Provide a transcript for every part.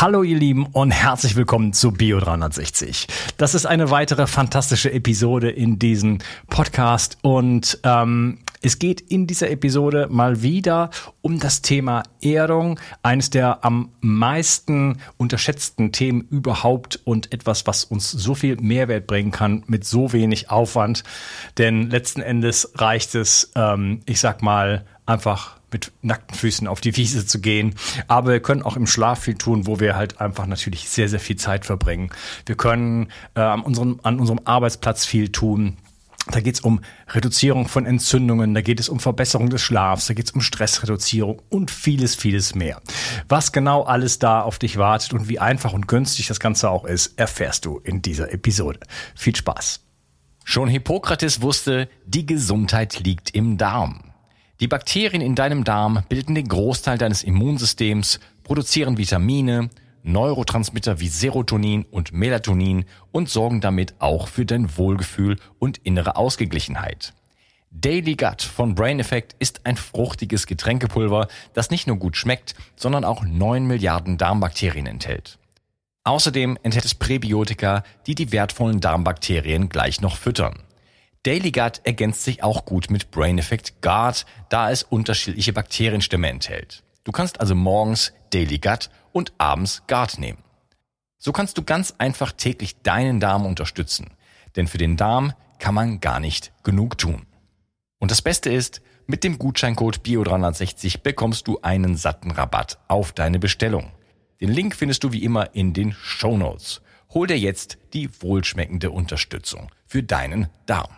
Hallo ihr Lieben und herzlich willkommen zu Bio 360. Das ist eine weitere fantastische Episode in diesem Podcast und ähm, es geht in dieser Episode mal wieder um das Thema Erdung, eines der am meisten unterschätzten Themen überhaupt und etwas, was uns so viel Mehrwert bringen kann mit so wenig Aufwand. Denn letzten Endes reicht es, ähm, ich sag mal, einfach mit nackten Füßen auf die Wiese zu gehen. Aber wir können auch im Schlaf viel tun, wo wir halt einfach natürlich sehr, sehr viel Zeit verbringen. Wir können äh, an, unserem, an unserem Arbeitsplatz viel tun. Da geht es um Reduzierung von Entzündungen, da geht es um Verbesserung des Schlafs, da geht es um Stressreduzierung und vieles, vieles mehr. Was genau alles da auf dich wartet und wie einfach und günstig das Ganze auch ist, erfährst du in dieser Episode. Viel Spaß. Schon Hippokrates wusste, die Gesundheit liegt im Darm. Die Bakterien in deinem Darm bilden den Großteil deines Immunsystems, produzieren Vitamine, Neurotransmitter wie Serotonin und Melatonin und sorgen damit auch für dein Wohlgefühl und innere Ausgeglichenheit. Daily Gut von Brain Effect ist ein fruchtiges Getränkepulver, das nicht nur gut schmeckt, sondern auch 9 Milliarden Darmbakterien enthält. Außerdem enthält es Präbiotika, die die wertvollen Darmbakterien gleich noch füttern. Daily Gut ergänzt sich auch gut mit Brain Effect Guard, da es unterschiedliche Bakterienstämme enthält. Du kannst also morgens Daily Gut und abends Guard nehmen. So kannst du ganz einfach täglich deinen Darm unterstützen, denn für den Darm kann man gar nicht genug tun. Und das Beste ist, mit dem Gutscheincode BIO360 bekommst du einen satten Rabatt auf deine Bestellung. Den Link findest du wie immer in den Show Notes. Hol dir jetzt die wohlschmeckende Unterstützung für deinen Darm.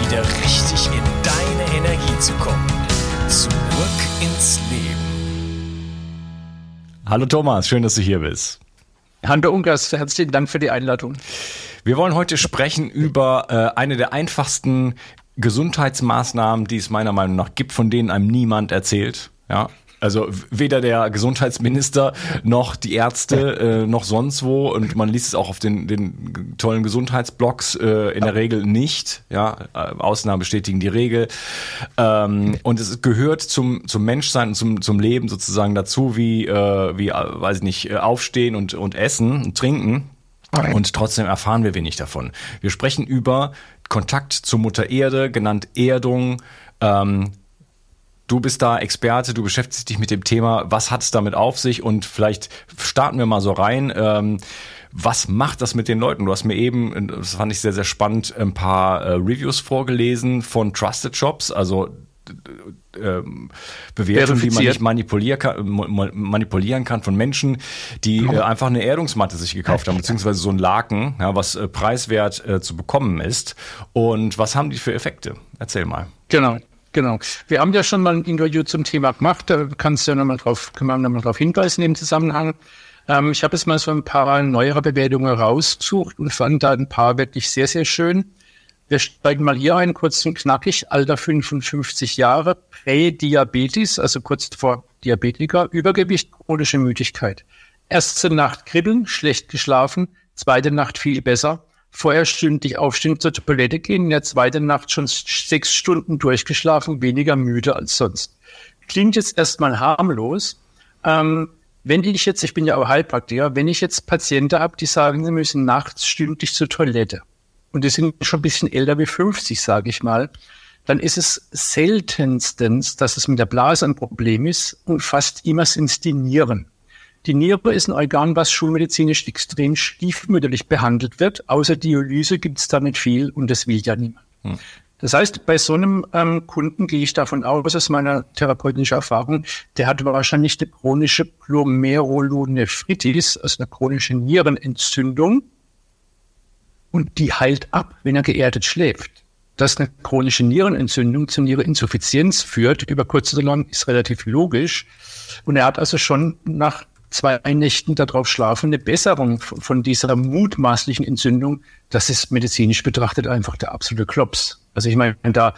wieder richtig in deine Energie zu kommen. Zurück ins Leben. Hallo Thomas, schön, dass du hier bist. Hallo Ungas, herzlichen Dank für die Einladung. Wir wollen heute sprechen über äh, eine der einfachsten Gesundheitsmaßnahmen, die es meiner Meinung nach gibt, von denen einem niemand erzählt. Ja, also weder der Gesundheitsminister noch die Ärzte äh, noch sonst wo und man liest es auch auf den, den tollen Gesundheitsblogs äh, in der Regel nicht. Ja, äh, Ausnahmen bestätigen die Regel. Ähm, und es gehört zum zum Menschsein und zum zum Leben sozusagen dazu, wie äh, wie äh, weiß ich nicht äh, aufstehen und und essen und trinken. Und trotzdem erfahren wir wenig davon. Wir sprechen über Kontakt zur Mutter Erde, genannt Erdung. Ähm, Du bist da Experte, du beschäftigst dich mit dem Thema. Was hat es damit auf sich? Und vielleicht starten wir mal so rein. Ähm, was macht das mit den Leuten? Du hast mir eben, das fand ich sehr, sehr spannend, ein paar äh, Reviews vorgelesen von Trusted Shops, also ähm, Bewertungen, die man nicht manipulieren kann, manipulieren kann von Menschen, die äh, einfach eine Erdungsmatte sich gekauft haben, beziehungsweise so ein Laken, ja, was äh, preiswert äh, zu bekommen ist. Und was haben die für Effekte? Erzähl mal. Genau. Genau. Wir haben ja schon mal ein Interview zum Thema gemacht. Da kannst du ja nochmal drauf, können wir nochmal drauf hinweisen im Zusammenhang. Ähm, ich habe jetzt mal so ein paar neuere Bewertungen rausgesucht und fand da ein paar wirklich sehr, sehr schön. Wir steigen mal hier ein, kurz und knackig. Alter 55 Jahre, Prädiabetes, also kurz vor Diabetiker, Übergewicht, chronische Müdigkeit. Erste Nacht kribbeln, schlecht geschlafen, zweite Nacht viel besser vorher stündlich aufstehen, zur Toilette gehen, in der zweiten Nacht schon sechs Stunden durchgeschlafen, weniger müde als sonst. Klingt jetzt erstmal harmlos. Ähm, wenn ich jetzt, ich bin ja auch Heilpraktiker, wenn ich jetzt Patienten habe, die sagen, sie müssen nachts stündlich zur Toilette und die sind schon ein bisschen älter wie 50, sage ich mal, dann ist es seltenstens, dass es mit der Blase ein Problem ist und fast immer sind es die Nieren. Die Niere ist ein Organ, was schulmedizinisch extrem stiefmütterlich behandelt wird. Außer Dialyse gibt es da nicht viel und das will ja niemand. Hm. Das heißt, bei so einem ähm, Kunden gehe ich davon aus, aus meiner therapeutischen Erfahrung, der hat wahrscheinlich eine chronische Glomerulonephritis, also eine chronische Nierenentzündung. Und die heilt ab, wenn er geerdet schläft. Dass eine chronische Nierenentzündung zu Niereninsuffizienz führt, über kurz oder lang, ist relativ logisch. Und er hat also schon nach zwei Nächten darauf schlafen, eine Besserung von dieser mutmaßlichen Entzündung, das ist medizinisch betrachtet einfach der absolute Klops. Also ich meine, da,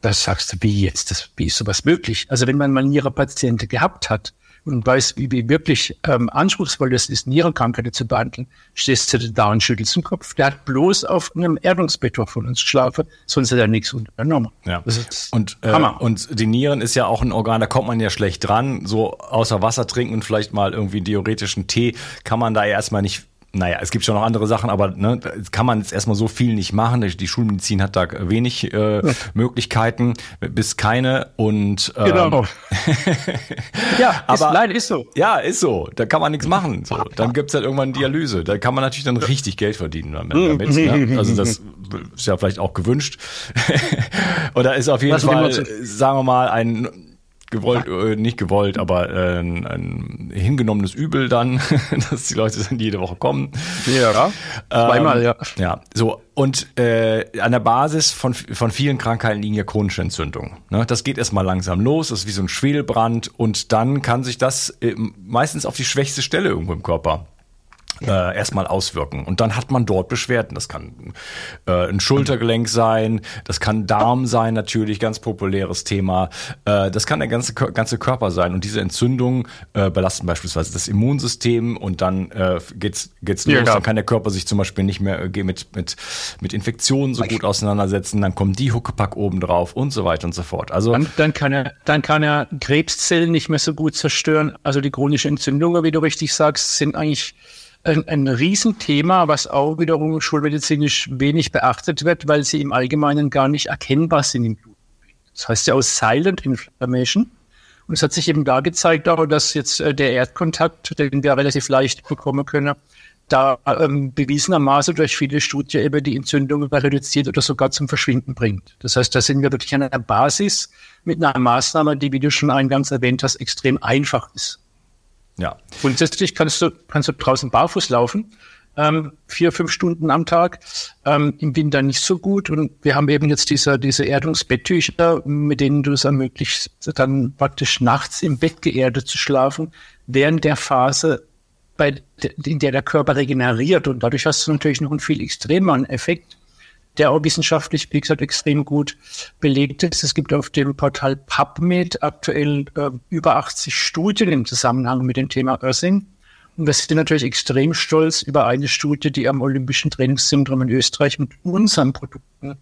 da sagst du, wie jetzt, das, wie ist sowas möglich? Also wenn man mal Nierenpatienten gehabt hat, und weiß, wie, wie wirklich ähm, anspruchsvoll das ist, Nierenkrankheiten zu behandeln, stehst du da und schüttelst den Kopf. Der hat bloß auf einem Erdungsbett von uns geschlafen, sonst hat er nichts unternommen. Ja. und, äh, und die Nieren ist ja auch ein Organ, da kommt man ja schlecht dran. So außer Wasser trinken und vielleicht mal irgendwie diuretischen Tee kann man da ja erstmal nicht naja, es gibt schon noch andere Sachen, aber ne, kann man jetzt erstmal so viel nicht machen. Die Schulmedizin hat da wenig äh, ja. Möglichkeiten, bis keine. Und ähm, genau. ja, aber ist, leider ist so. Ja, ist so. Da kann man nichts machen. So, dann gibt's halt irgendwann Dialyse. Da kann man natürlich dann richtig Geld verdienen damit. damit ne? Also das ist ja vielleicht auch gewünscht. Oder ist auf jeden Was Fall, sagen wir mal, ein gewollt, äh, nicht gewollt, aber äh, ein, ein hingenommenes Übel dann, dass die Leute dann jede Woche kommen. Ja, zweimal, ähm, ja. Ja, so. Und äh, an der Basis von, von vielen Krankheiten liegen ja chronische Entzündungen. Ne? Das geht erstmal langsam los, das ist wie so ein Schwedelbrand und dann kann sich das äh, meistens auf die schwächste Stelle irgendwo im Körper äh, erstmal auswirken. Und dann hat man dort Beschwerden. Das kann äh, ein Schultergelenk sein, das kann Darm sein, natürlich, ganz populäres Thema. Äh, das kann der ganze, ganze Körper sein. Und diese Entzündungen äh, belasten beispielsweise das Immunsystem und dann äh, geht's, geht's los. Ja, Dann kann der Körper sich zum Beispiel nicht mehr äh, mit, mit, mit Infektionen so gut auseinandersetzen. Dann kommt die Huckepack oben drauf und so weiter und so fort. Also dann, dann, kann er, dann kann er Krebszellen nicht mehr so gut zerstören. Also die chronische Entzündungen, wie du richtig sagst, sind eigentlich ein, ein Riesenthema, was auch wiederum schulmedizinisch wenig beachtet wird, weil sie im Allgemeinen gar nicht erkennbar sind im Blut. Das heißt ja aus Silent Inflammation. Und es hat sich eben da gezeigt, auch, dass jetzt äh, der Erdkontakt, den wir relativ leicht bekommen können, da ähm, bewiesenermaßen durch viele Studien eben die Entzündung reduziert oder sogar zum Verschwinden bringt. Das heißt, da sind wir wirklich an einer Basis mit einer Maßnahme, die, wie du schon eingangs erwähnt hast, extrem einfach ist. Ja. Grundsätzlich kannst du, kannst du draußen barfuß laufen, ähm, vier, fünf Stunden am Tag, ähm, im Winter nicht so gut. Und wir haben eben jetzt diese, diese Erdungsbetttücher, mit denen du es ermöglicht, dann praktisch nachts im Bett geerdet zu schlafen, während der Phase, bei, in der der Körper regeneriert. Und dadurch hast du natürlich noch einen viel extremeren Effekt der auch wissenschaftlich, wie gesagt, extrem gut belegt ist. Es gibt auf dem Portal PubMed aktuell äh, über 80 Studien im Zusammenhang mit dem Thema Earthing. Und wir sind natürlich extrem stolz über eine Studie, die am Olympischen Trainingszentrum in Österreich mit unseren Produkten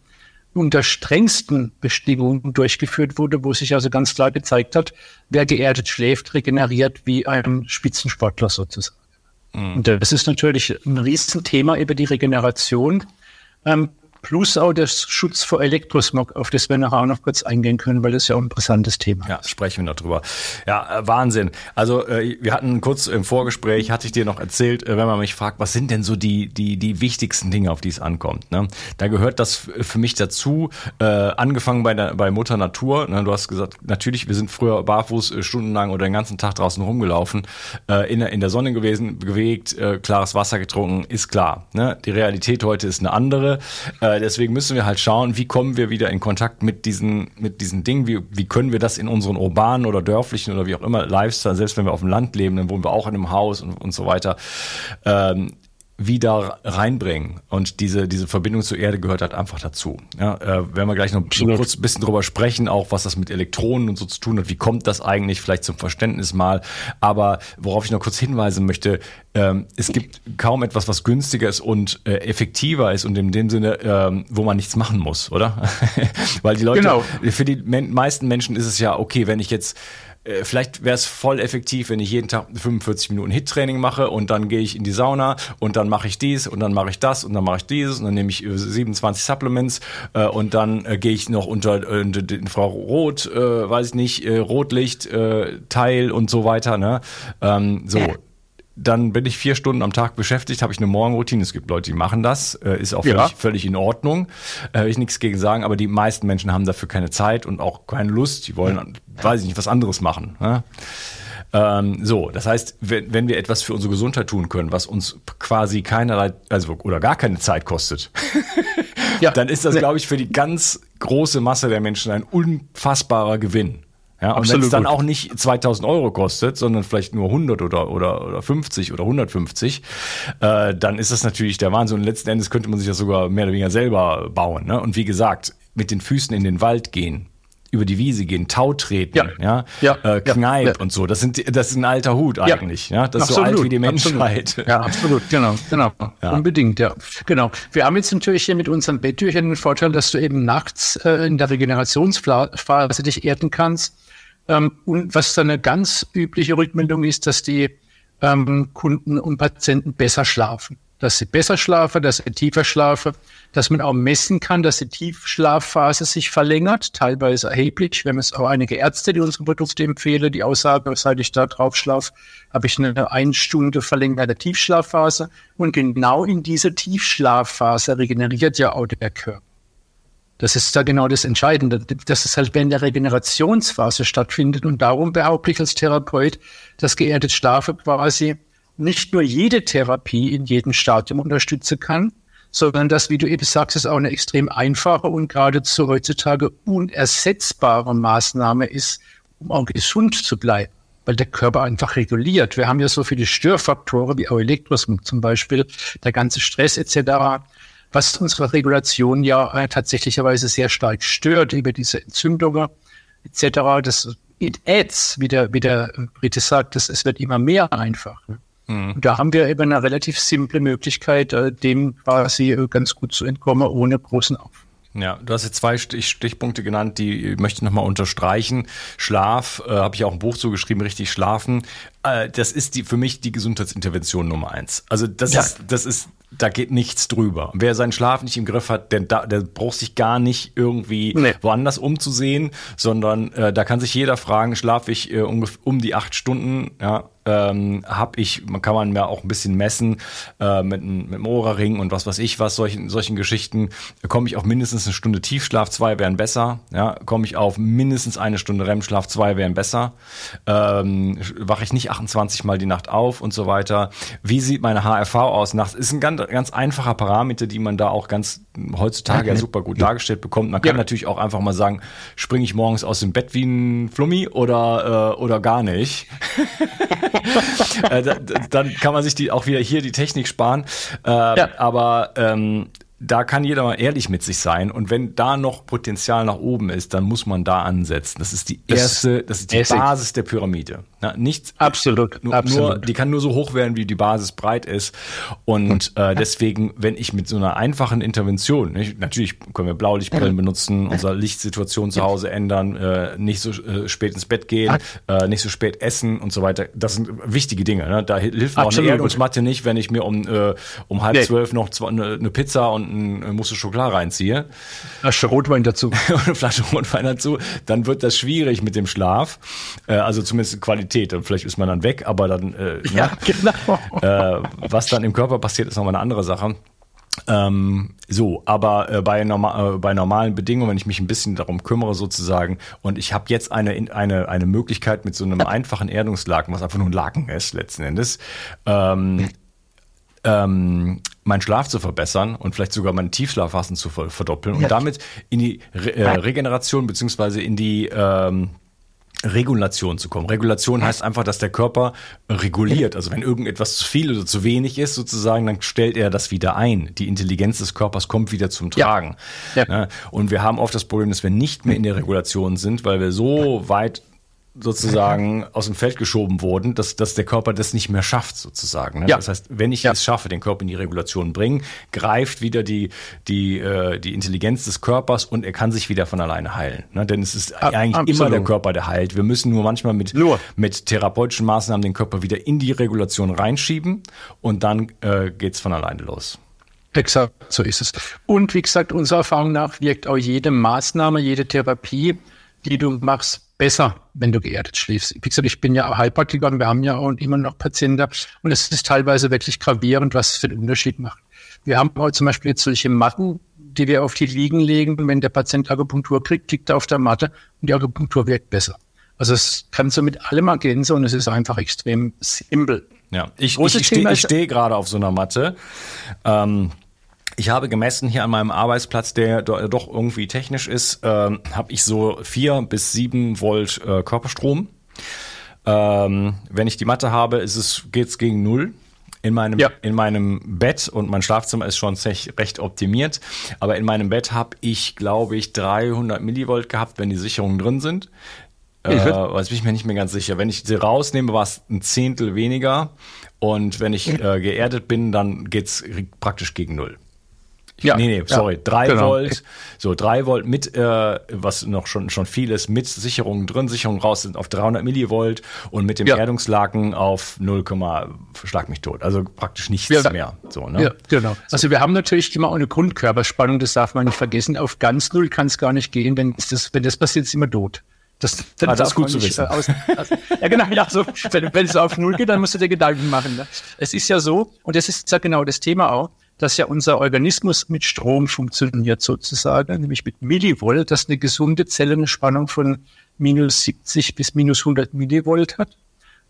unter strengsten Bestimmungen durchgeführt wurde, wo sich also ganz klar gezeigt hat, wer geerdet schläft, regeneriert wie ein Spitzensportler sozusagen. Mhm. Und das ist natürlich ein Riesenthema über die Regeneration. Ähm, Plus auch der Schutz vor Elektrosmog, auf das wir nachher auch noch kurz eingehen können, weil das ja auch ein interessantes Thema ist. Ja, sprechen wir noch drüber. Ja, äh, Wahnsinn. Also äh, wir hatten kurz im Vorgespräch, hatte ich dir noch erzählt, äh, wenn man mich fragt, was sind denn so die, die, die wichtigsten Dinge, auf die es ankommt. Ne? Da gehört das für mich dazu, äh, angefangen bei, der, bei Mutter Natur. Ne? Du hast gesagt, natürlich, wir sind früher barfuß stundenlang oder den ganzen Tag draußen rumgelaufen, äh, in, der, in der Sonne gewesen, bewegt, äh, klares Wasser getrunken, ist klar. Ne? Die Realität heute ist eine andere. Äh, deswegen müssen wir halt schauen, wie kommen wir wieder in Kontakt mit diesen, mit diesen Dingen, wie, wie können wir das in unseren urbanen oder dörflichen oder wie auch immer Lifestyle, selbst wenn wir auf dem Land leben, dann wohnen wir auch in einem Haus und, und so weiter, ähm, wieder reinbringen. Und diese, diese Verbindung zur Erde gehört halt einfach dazu. Ja, äh, werden wir gleich noch so kurz ein bisschen drüber sprechen, auch was das mit Elektronen und so zu tun hat. Wie kommt das eigentlich vielleicht zum Verständnis mal? Aber worauf ich noch kurz hinweisen möchte, ähm, es gibt kaum etwas, was günstiger ist und äh, effektiver ist und in dem Sinne, ähm, wo man nichts machen muss, oder? Weil die Leute, genau. für die meisten Menschen ist es ja okay, wenn ich jetzt äh, vielleicht wäre es voll effektiv, wenn ich jeden Tag 45 Minuten Hit-Training mache und dann gehe ich in die Sauna und dann mache ich dies und dann mache ich das und dann mache ich dieses und dann nehme ich 27 äh, Supplements äh, und dann äh, gehe ich noch unter äh, den Frau Rot, äh, weiß ich nicht, äh, Rotlicht, äh, Teil und so weiter. Ne? Ähm, so, dann bin ich vier Stunden am Tag beschäftigt, habe ich eine Morgenroutine. Es gibt Leute, die machen das, äh, ist auch völlig, ja. völlig in Ordnung. Äh, ich nichts gegen sagen, aber die meisten Menschen haben dafür keine Zeit und auch keine Lust. Die wollen, ja. weiß ich nicht, was anderes machen. Ne? Ähm, so, das heißt, wenn, wenn wir etwas für unsere Gesundheit tun können, was uns quasi keinerlei, also oder gar keine Zeit kostet, ja. dann ist das, glaube ich, für die ganz große Masse der Menschen ein unfassbarer Gewinn. Ja, und wenn es dann auch nicht 2000 Euro kostet, sondern vielleicht nur 100 oder, oder, oder 50 oder 150, äh, dann ist das natürlich der Wahnsinn. Und letzten Endes könnte man sich das sogar mehr oder weniger selber bauen. Ne? Und wie gesagt, mit den Füßen in den Wald gehen, über die Wiese gehen, Tau treten, ja, ja, ja äh, Kneipp ja, und so. Das sind, das ist ein alter Hut eigentlich, ja. Das absolut, ist so alt wie die Menschheit. Absolut. Ja, absolut, genau, genau. Ja. Unbedingt, ja. Genau. Wir haben jetzt natürlich hier mit unseren Betttüchern den Vorteil, dass du eben nachts äh, in der Regenerationsphase dich erden kannst. Ähm, und was dann eine ganz übliche Rückmeldung ist, dass die ähm, Kunden und Patienten besser schlafen dass sie besser schlafen, dass sie tiefer schlafen, dass man auch messen kann, dass die Tiefschlafphase sich verlängert, teilweise erheblich. Wir haben es auch einige Ärzte, die unsere Produkte empfehlen, die aussagen, seit ich da drauf schlafe, habe ich eine eine Stunde verlängerte Tiefschlafphase. Und genau in dieser Tiefschlafphase regeneriert ja auch der Körper. Das ist da genau das Entscheidende, dass es halt während der Regenerationsphase stattfindet. Und darum behaupte ich als Therapeut, dass geerdet Schlafe quasi nicht nur jede Therapie in jedem Stadium unterstützen kann, sondern dass, wie du eben sagst, es auch eine extrem einfache und geradezu heutzutage unersetzbare Maßnahme ist, um auch gesund zu bleiben, weil der Körper einfach reguliert. Wir haben ja so viele Störfaktoren wie auch Elektrosmog zum Beispiel, der ganze Stress etc., was unsere Regulation ja äh, tatsächlicherweise sehr stark stört über diese Entzündungen etc. Das it adds, wie der, wie der Brite sagt, das, es wird immer mehr einfach. Ne? Mhm. Da haben wir eben eine relativ simple Möglichkeit, äh, dem quasi äh, ganz gut zu entkommen, ohne großen Aufwand. Ja, du hast jetzt zwei Stich Stichpunkte genannt, die möchte ich nochmal unterstreichen. Schlaf, äh, habe ich auch ein Buch zugeschrieben, richtig schlafen. Äh, das ist die, für mich die Gesundheitsintervention Nummer eins. Also das ja. ist, das ist da geht nichts drüber. Wer seinen Schlaf nicht im Griff hat, der, der braucht sich gar nicht irgendwie nee. woanders umzusehen, sondern äh, da kann sich jeder fragen, schlafe ich äh, um, um die acht Stunden, ja, ähm, habe ich, man kann man mir auch ein bisschen messen äh, mit, mit dem Ohrring und was weiß ich was, solchen, solchen Geschichten, komme ich auf mindestens eine Stunde Tiefschlaf, zwei wären besser, ja, komme ich auf mindestens eine Stunde REM-Schlaf, zwei wären besser, ähm, wache ich nicht 28 Mal die Nacht auf und so weiter. Wie sieht meine HRV aus nachts? Ist ein ganz, ganz einfacher Parameter, die man da auch ganz heutzutage ja super gut dargestellt bekommt. Man kann ja. natürlich auch einfach mal sagen, springe ich morgens aus dem Bett wie ein Flummi oder, äh, oder gar nicht. äh, dann kann man sich die auch wieder hier die Technik sparen. Äh, ja. Aber ähm, da kann jeder mal ehrlich mit sich sein. Und wenn da noch Potenzial nach oben ist, dann muss man da ansetzen. Das ist die erste, das ist die. Basis der Pyramide. Ja, nichts. Absolut. Nur, absolut. Nur, die kann nur so hoch werden, wie die Basis breit ist. Und äh, deswegen, wenn ich mit so einer einfachen Intervention, nicht, natürlich können wir Blaulichtbrillen benutzen, unsere Lichtsituation zu Hause ändern, äh, nicht so äh, spät ins Bett gehen, äh, nicht so spät essen und so weiter. Das sind wichtige Dinge. Ne? Da hilft mir auch eine Erdungsmatte nicht, wenn ich mir um, äh, um halb nee. zwölf noch zwei, eine, eine Pizza und ein Musse Schokolade reinziehe. Flasche Rotwein dazu. und eine Flasche Rotwein dazu, dann wird das schwierig mit dem Schlaf. Äh, also zumindest Qualität. Und vielleicht ist man dann weg, aber dann, äh, ja, ne? genau. Äh, was dann im Körper passiert, ist nochmal eine andere Sache. Ähm, so, aber äh, bei, norma äh, bei normalen Bedingungen, wenn ich mich ein bisschen darum kümmere sozusagen und ich habe jetzt eine, eine, eine Möglichkeit mit so einem einfachen Erdungslaken, was einfach nur ein Laken ist letzten Endes, ähm, ähm, meinen Schlaf zu verbessern und vielleicht sogar meine Tiefschlafphasen zu verdoppeln und damit in die Re äh, Regeneration beziehungsweise in die ähm, Regulation zu kommen. Regulation heißt einfach, dass der Körper reguliert. Also wenn irgendetwas zu viel oder zu wenig ist, sozusagen, dann stellt er das wieder ein. Die Intelligenz des Körpers kommt wieder zum Tragen. Ja. Ja. Und wir haben oft das Problem, dass wir nicht mehr in der Regulation sind, weil wir so weit sozusagen aus dem Feld geschoben wurden, dass, dass der Körper das nicht mehr schafft, sozusagen. Ne? Ja. Das heißt, wenn ich ja. es schaffe, den Körper in die Regulation bringen, greift wieder die, die, äh, die Intelligenz des Körpers und er kann sich wieder von alleine heilen. Ne? Denn es ist Ab, eigentlich absolut. immer der Körper, der heilt. Wir müssen nur manchmal mit, nur. mit therapeutischen Maßnahmen den Körper wieder in die Regulation reinschieben und dann äh, geht's von alleine los. Exakt, so ist es. Und wie gesagt, unserer Erfahrung nach wirkt auch jede Maßnahme, jede Therapie, die du machst, besser, wenn du geerdet schläfst. Wie gesagt, ich bin ja Heilpraktiker und wir haben ja auch immer noch Patienten und es ist teilweise wirklich gravierend, was es für einen Unterschied macht. Wir haben auch zum Beispiel jetzt solche Matten, die wir auf die Liegen legen. Wenn der Patient Akupunktur kriegt, liegt er auf der Matte und die Akupunktur wirkt besser. Also es kann so mit allem ergänzen und es ist einfach extrem simpel. Ja, ich, ich, ich stehe steh gerade auf so einer Matte. Ähm, Ich habe gemessen hier an meinem Arbeitsplatz, der doch irgendwie technisch ist, ähm, habe ich so vier bis sieben Volt äh, Körperstrom. Ähm, wenn ich die Matte habe, ist es geht's gegen null in meinem ja. in meinem Bett und mein Schlafzimmer ist schon recht optimiert, aber in meinem Bett habe ich glaube ich 300 Millivolt gehabt, wenn die Sicherungen drin sind. Äh, weiß bin ich mir nicht mehr ganz sicher. Wenn ich sie rausnehme, war es ein Zehntel weniger und wenn ich äh, geerdet bin, dann geht's praktisch gegen null. Ja, nee, nee, sorry, ja, drei genau. Volt, so drei Volt mit, äh, was noch schon schon viel ist, mit Sicherungen drin, Sicherungen raus sind auf 300 Millivolt und mit dem ja. Erdungslaken auf 0, schlag mich tot, also praktisch nichts ja, mehr. So, ne? Ja, genau. So. Also wir haben natürlich immer eine Grundkörperspannung, das darf man nicht vergessen. Auf ganz null kann es gar nicht gehen, wenn das, wenn das passiert, ist immer tot. Das, das, ah, das ist gut zu wissen. Äh, aus, aus, ja, genau, ja, so, wenn, wenn es auf Null geht, dann musst du dir Gedanken machen. Ne? Es ist ja so, und das ist ja genau das Thema auch, dass ja unser Organismus mit Strom funktioniert sozusagen, nämlich mit Millivolt, dass eine gesunde Zelle eine Spannung von minus 70 bis minus 100 Millivolt hat.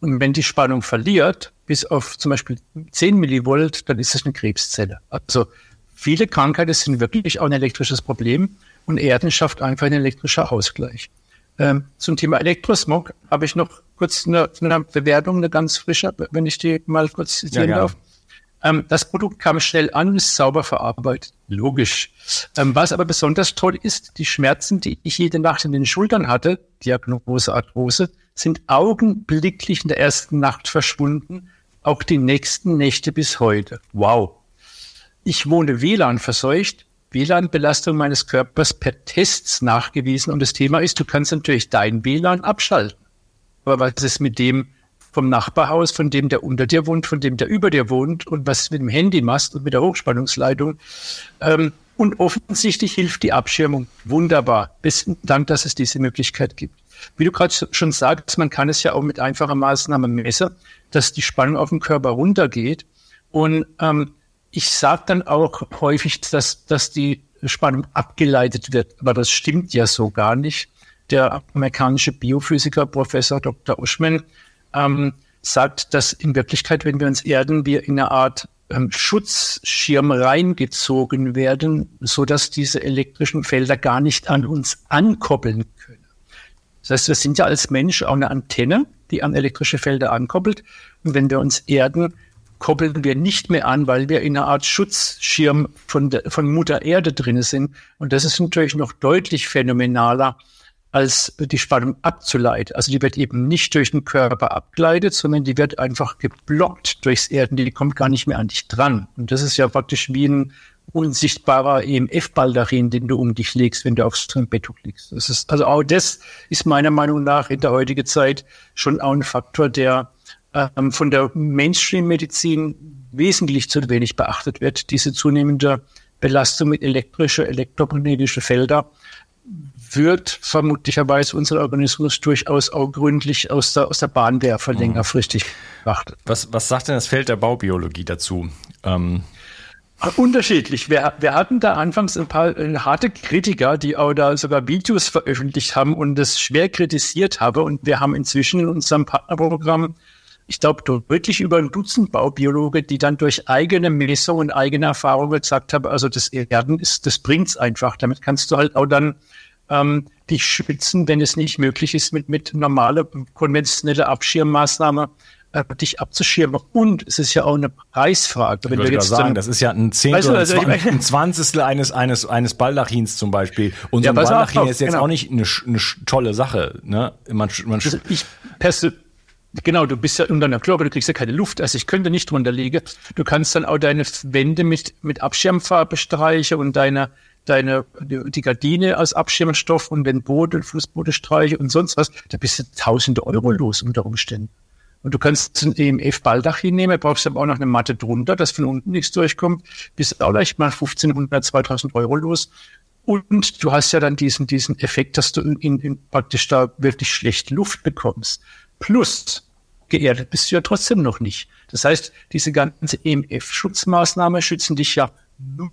Und wenn die Spannung verliert, bis auf zum Beispiel 10 Millivolt, dann ist es eine Krebszelle. Also viele Krankheiten sind wirklich auch ein elektrisches Problem und Erden schafft einfach einen elektrischen Ausgleich. Ähm, zum Thema Elektrosmog habe ich noch kurz eine, eine, Bewertung, eine ganz frische, wenn ich die mal kurz zitieren ja, darf. Ähm, das Produkt kam schnell an, ist sauber verarbeitet. Logisch. Ähm, was aber besonders toll ist, die Schmerzen, die ich jede Nacht in den Schultern hatte, Diagnose Arthrose, sind augenblicklich in der ersten Nacht verschwunden, auch die nächsten Nächte bis heute. Wow. Ich wohne WLAN verseucht, WLAN-Belastung meines Körpers per Tests nachgewiesen. Und das Thema ist, du kannst natürlich dein WLAN abschalten. Aber was ist mit dem vom Nachbarhaus, von dem, der unter dir wohnt, von dem, der über dir wohnt und was mit dem Handy machst und mit der Hochspannungsleitung? Ähm, und offensichtlich hilft die Abschirmung. Wunderbar. Besten Dank, dass es diese Möglichkeit gibt. Wie du gerade schon sagst, man kann es ja auch mit einfacher Maßnahme messen, dass die Spannung auf dem Körper runtergeht. Und ähm, ich sage dann auch häufig, dass, dass die Spannung abgeleitet wird, aber das stimmt ja so gar nicht. Der amerikanische Biophysiker Professor Dr. Uschman ähm, sagt, dass in Wirklichkeit, wenn wir uns erden, wir in eine Art ähm, Schutzschirm reingezogen werden, so dass diese elektrischen Felder gar nicht an uns ankoppeln können. Das heißt, wir sind ja als Mensch auch eine Antenne, die an elektrische Felder ankoppelt. Und wenn wir uns erden, koppeln wir nicht mehr an, weil wir in einer Art Schutzschirm von, der, von Mutter Erde drin sind. Und das ist natürlich noch deutlich phänomenaler, als die Spannung abzuleiten. Also die wird eben nicht durch den Körper abgeleitet, sondern die wird einfach geblockt durchs Erden. Die kommt gar nicht mehr an dich dran. Und das ist ja praktisch wie ein unsichtbarer EMF-Baldachin, den du um dich legst, wenn du auf so Bett liegst. Das ist, also auch das ist meiner Meinung nach in der heutigen Zeit schon auch ein Faktor, der ähm, von der Mainstream-Medizin wesentlich zu wenig beachtet wird, diese zunehmende Belastung mit elektrischer, elektromagnetischer Felder wird vermutlicherweise unser Organismus durchaus auch gründlich aus der, aus der Bahn werfen, mhm. längerfristig. Was, was sagt denn das Feld der Baubiologie dazu? Ähm Unterschiedlich. Wir, wir hatten da anfangs ein paar äh, harte Kritiker, die auch da sogar Videos veröffentlicht haben und das schwer kritisiert haben. Und wir haben inzwischen in unserem Partnerprogramm ich glaube, deutlich über ein Dutzend Baubiologe, die dann durch eigene Messung und eigene Erfahrung gesagt haben, also das Erden ist, das bringt's einfach. Damit kannst du halt auch dann ähm, dich schützen, wenn es nicht möglich ist, mit, mit normaler, konventioneller Abschirmmaßnahme äh, dich abzuschirmen. Und es ist ja auch eine Preisfrage. Wenn ich jetzt sagen, das ist ja ein Zehntel weißt du, also ein Zwanzigstel eines, eines, eines Baldachins zum Beispiel. Und so ein Baldachin ist jetzt genau. auch nicht eine, eine tolle Sache. Ne? Man, man also ich persönlich Genau, du bist ja unter einer aber du kriegst ja keine Luft. Also ich könnte nicht drunter liegen. Du kannst dann auch deine Wände mit, mit Abschirmfarbe streichen und deine, deine, die Gardine aus Abschirmstoff und den Boden, Fußboden streichen und sonst was. Da bist du tausende Euro los unter Umständen. Und du kannst ein EMF-Balldach hinnehmen, brauchst aber auch noch eine Matte drunter, dass von unten nichts durchkommt. Bist auch leicht mal 1500, 2000 Euro los. Und du hast ja dann diesen, diesen Effekt, dass du in, in praktisch da wirklich schlecht Luft bekommst. Plus, geerdet bist du ja trotzdem noch nicht. Das heißt, diese ganze EMF-Schutzmaßnahme schützen dich ja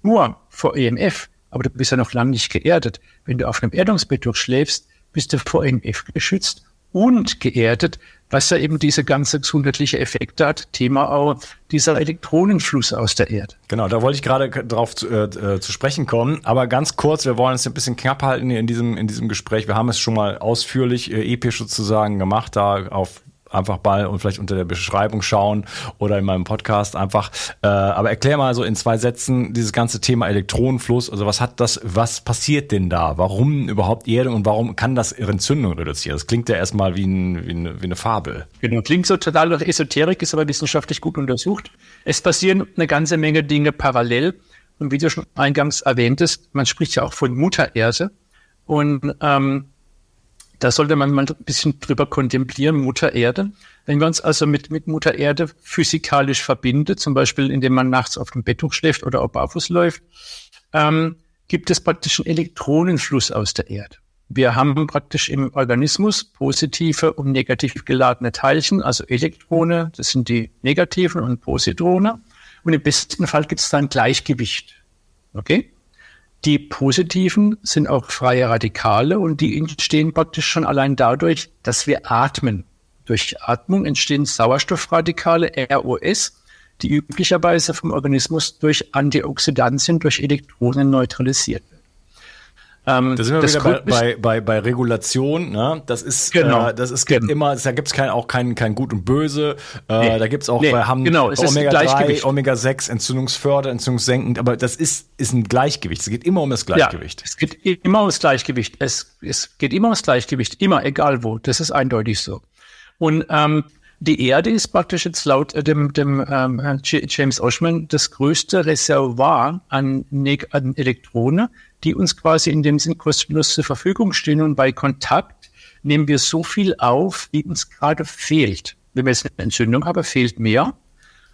nur vor EMF, aber du bist ja noch lange nicht geerdet. Wenn du auf einem Erdungsbett durchschläfst, bist du vor EMF geschützt und geerdet, was ja eben diese ganze gesundheitliche Effekte hat. Thema auch dieser Elektronenfluss aus der Erde. Genau, da wollte ich gerade drauf zu, äh, äh, zu sprechen kommen. Aber ganz kurz, wir wollen es ein bisschen knapp halten in diesem, in diesem Gespräch. Wir haben es schon mal ausführlich, äh, episch sozusagen gemacht, da auf einfach mal und vielleicht unter der Beschreibung schauen oder in meinem Podcast einfach. Äh, aber erklär mal so in zwei Sätzen dieses ganze Thema Elektronenfluss. Also was hat das, was passiert denn da? Warum überhaupt Erdung und warum kann das Entzündung reduzieren? Das klingt ja erstmal wie, ein, wie, eine, wie eine Fabel. Genau, klingt so total Esoterik, ist aber wissenschaftlich gut untersucht. Es passieren eine ganze Menge Dinge parallel. Und wie du schon eingangs erwähntest, man spricht ja auch von Muttererde. Und ähm, da sollte man mal ein bisschen drüber kontemplieren, Mutter Erde. Wenn wir uns also mit, mit Mutter Erde physikalisch verbinden, zum Beispiel indem man nachts auf dem Betttuch schläft oder auch barfuß läuft, ähm, gibt es praktisch einen Elektronenfluss aus der Erde. Wir haben praktisch im Organismus positive und negativ geladene Teilchen, also Elektrone, das sind die negativen und Positrone. Und im besten Fall gibt es da ein Gleichgewicht. Okay? Die positiven sind auch freie Radikale und die entstehen praktisch schon allein dadurch, dass wir atmen. Durch Atmung entstehen Sauerstoffradikale, ROS, die üblicherweise vom Organismus durch Antioxidantien, durch Elektronen neutralisiert werden. Ähm, da sind wir wieder bei, bei, bei, bei Regulation. Ne? Das ist, genau. äh, das ist genau. immer, da gibt es kein, auch kein, kein Gut und Böse. Äh, nee. Da gibt es auch, nee. wir haben genau. Omega 3, Omega 6, entzündungsförder, entzündungssenkend, aber das ist, ist ein Gleichgewicht. Es geht immer um das Gleichgewicht. Ja, es geht immer ums Gleichgewicht. Es, es geht immer ums Gleichgewicht, immer, egal wo. Das ist eindeutig so. Und ähm, die Erde ist praktisch jetzt laut äh, dem, dem ähm, James Oshman das größte Reservoir an, an Elektronen, die uns quasi in dem Sinn kostenlos zur Verfügung stehen. Und bei Kontakt nehmen wir so viel auf, wie uns gerade fehlt. Wenn wir jetzt eine Entzündung haben, fehlt mehr.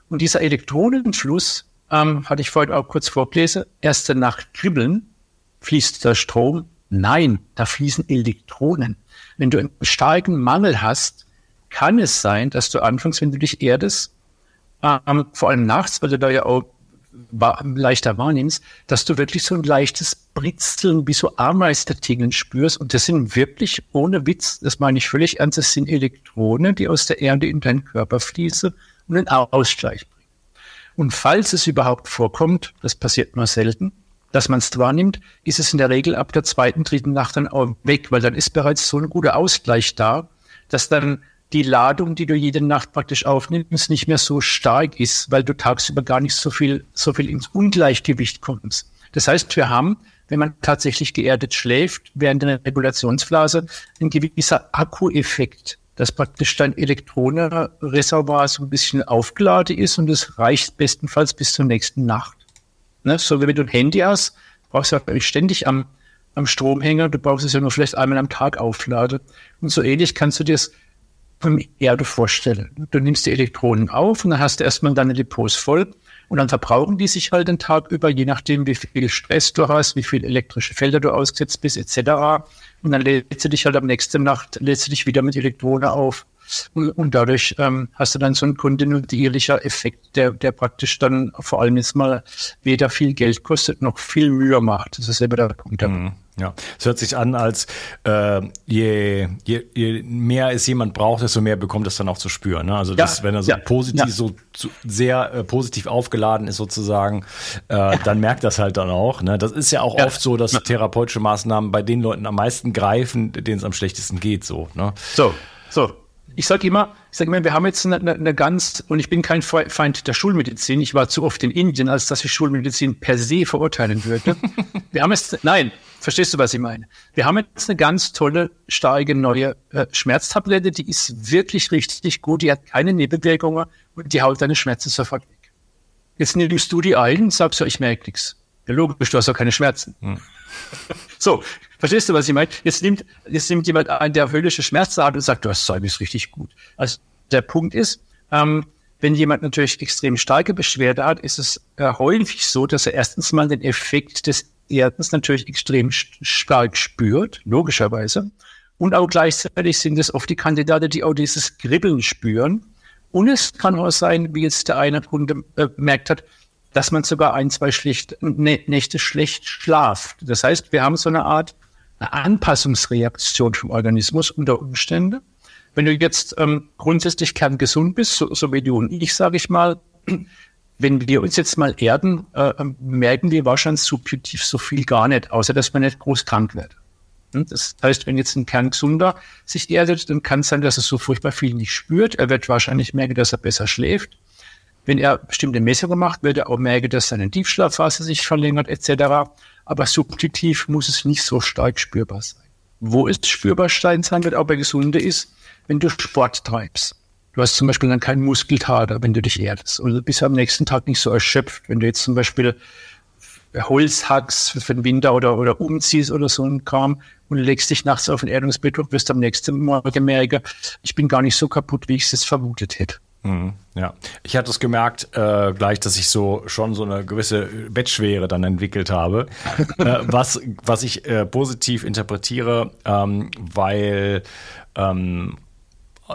Und dieser Elektronenfluss, ähm, hatte ich vorhin auch kurz vorgelesen, erst nach Kribbeln fließt der Strom. Nein, da fließen Elektronen. Wenn du einen starken Mangel hast, kann es sein, dass du anfangs, wenn du dich erdest, ähm, vor allem nachts, weil du da ja auch leichter wahrnimmst, dass du wirklich so ein leichtes Britzeln wie so Ameistertingeln spürst. Und das sind wirklich, ohne Witz, das meine ich völlig ernst, das sind Elektronen, die aus der Erde in deinen Körper fließen und einen Ausgleich bringen. Und falls es überhaupt vorkommt, das passiert nur selten, dass man es wahrnimmt, ist es in der Regel ab der zweiten, dritten Nacht dann auch weg, weil dann ist bereits so ein guter Ausgleich da, dass dann die Ladung, die du jede Nacht praktisch aufnimmst, nicht mehr so stark ist, weil du tagsüber gar nicht so viel, so viel ins Ungleichgewicht kommst. Das heißt, wir haben, wenn man tatsächlich geerdet schläft, während der Regulationsphase, ein gewisser Akku-Effekt, dass praktisch dein Elektronenreservoir so ein bisschen aufgeladen ist und es reicht bestenfalls bis zur nächsten Nacht. Ne? So wie wenn du ein Handy hast, brauchst du halt ständig am, am Stromhänger, du brauchst es ja nur vielleicht einmal am Tag aufladen. Und so ähnlich kannst du dir das vom Erde vorstellen. Du nimmst die Elektronen auf und dann hast du erstmal deine Depots voll und dann verbrauchen die sich halt den Tag über, je nachdem, wie viel Stress du hast, wie viel elektrische Felder du ausgesetzt bist, etc. Und dann lädst du dich halt am nächsten Nacht, lädst du dich wieder mit Elektronen auf. Und, und dadurch ähm, hast du dann so ein kontinuierlicher Effekt, der, der praktisch dann vor allem jetzt mal weder viel Geld kostet, noch viel Mühe macht. Das ist eben der Punkt. Mhm. Ja, es hört sich an, als äh, je, je, je mehr es jemand braucht, desto mehr bekommt es dann auch zu spüren. Ne? Also das, ja, wenn er so ja, positiv, ja. so, so sehr äh, positiv aufgeladen ist sozusagen, äh, dann merkt das halt dann auch. Ne? Das ist ja auch oft so, dass therapeutische Maßnahmen bei den Leuten am meisten greifen, denen es am schlechtesten geht. So, ne? so, so ich sage immer, ich sage immer, wir haben jetzt eine, eine, ganz, und ich bin kein Feind der Schulmedizin, ich war zu oft in Indien, als dass ich Schulmedizin per se verurteilen würde. wir haben jetzt, nein, verstehst du, was ich meine? Wir haben jetzt eine ganz tolle, starke neue äh, Schmerztablette, die ist wirklich richtig gut, die hat keine Nebenwirkungen und die haut deine Schmerzen sofort weg. Jetzt nimmst du die ein und sagst so, ich merke nichts. Ja, logisch, du hast auch keine Schmerzen. Hm. So, verstehst du, was ich meine? Jetzt nimmt, jetzt nimmt jemand ein, der höllische Schmerzen hat und sagt, du hast ist richtig gut. Also der Punkt ist, ähm, wenn jemand natürlich extrem starke Beschwerde hat, ist es äh, häufig so, dass er erstens mal den Effekt des Erdens natürlich extrem stark spürt, logischerweise. Und auch gleichzeitig sind es oft die Kandidaten, die auch dieses Kribbeln spüren. Und es kann auch sein, wie jetzt der eine Kunde äh, bemerkt hat, dass man sogar ein, zwei schlecht, Nächte schlecht schlaft. Das heißt, wir haben so eine Art eine Anpassungsreaktion vom Organismus unter Umständen. Wenn du jetzt ähm, grundsätzlich kerngesund bist, so, so wie du und ich, sage ich mal, wenn wir uns jetzt mal erden, äh, merken wir wahrscheinlich subjektiv so viel gar nicht, außer dass man nicht groß krank wird. Hm? Das heißt, wenn jetzt ein Kerngesunder sich erdet, dann kann es sein, dass er so furchtbar viel nicht spürt. Er wird wahrscheinlich merken, dass er besser schläft. Wenn er bestimmte Messungen macht, wird er auch merken, dass seine Tiefschlafphase sich verlängert etc. Aber subjektiv muss es nicht so stark spürbar sein. Wo es spürbar sein wird, auch bei Gesunden, ist, wenn du Sport treibst. Du hast zum Beispiel dann keinen Muskelkater, wenn du dich erdest. Oder bist du am nächsten Tag nicht so erschöpft. Wenn du jetzt zum Beispiel Holz hackst für den Winter oder, oder umziehst oder so ein Kram und legst dich nachts auf ein Erdungsbett und wirst am nächsten Morgen merken, ich bin gar nicht so kaputt, wie ich es vermutet hätte. Mhm, ja, ich hatte es gemerkt äh, gleich, dass ich so schon so eine gewisse Bettschwere dann entwickelt habe, äh, was was ich äh, positiv interpretiere, ähm, weil ähm,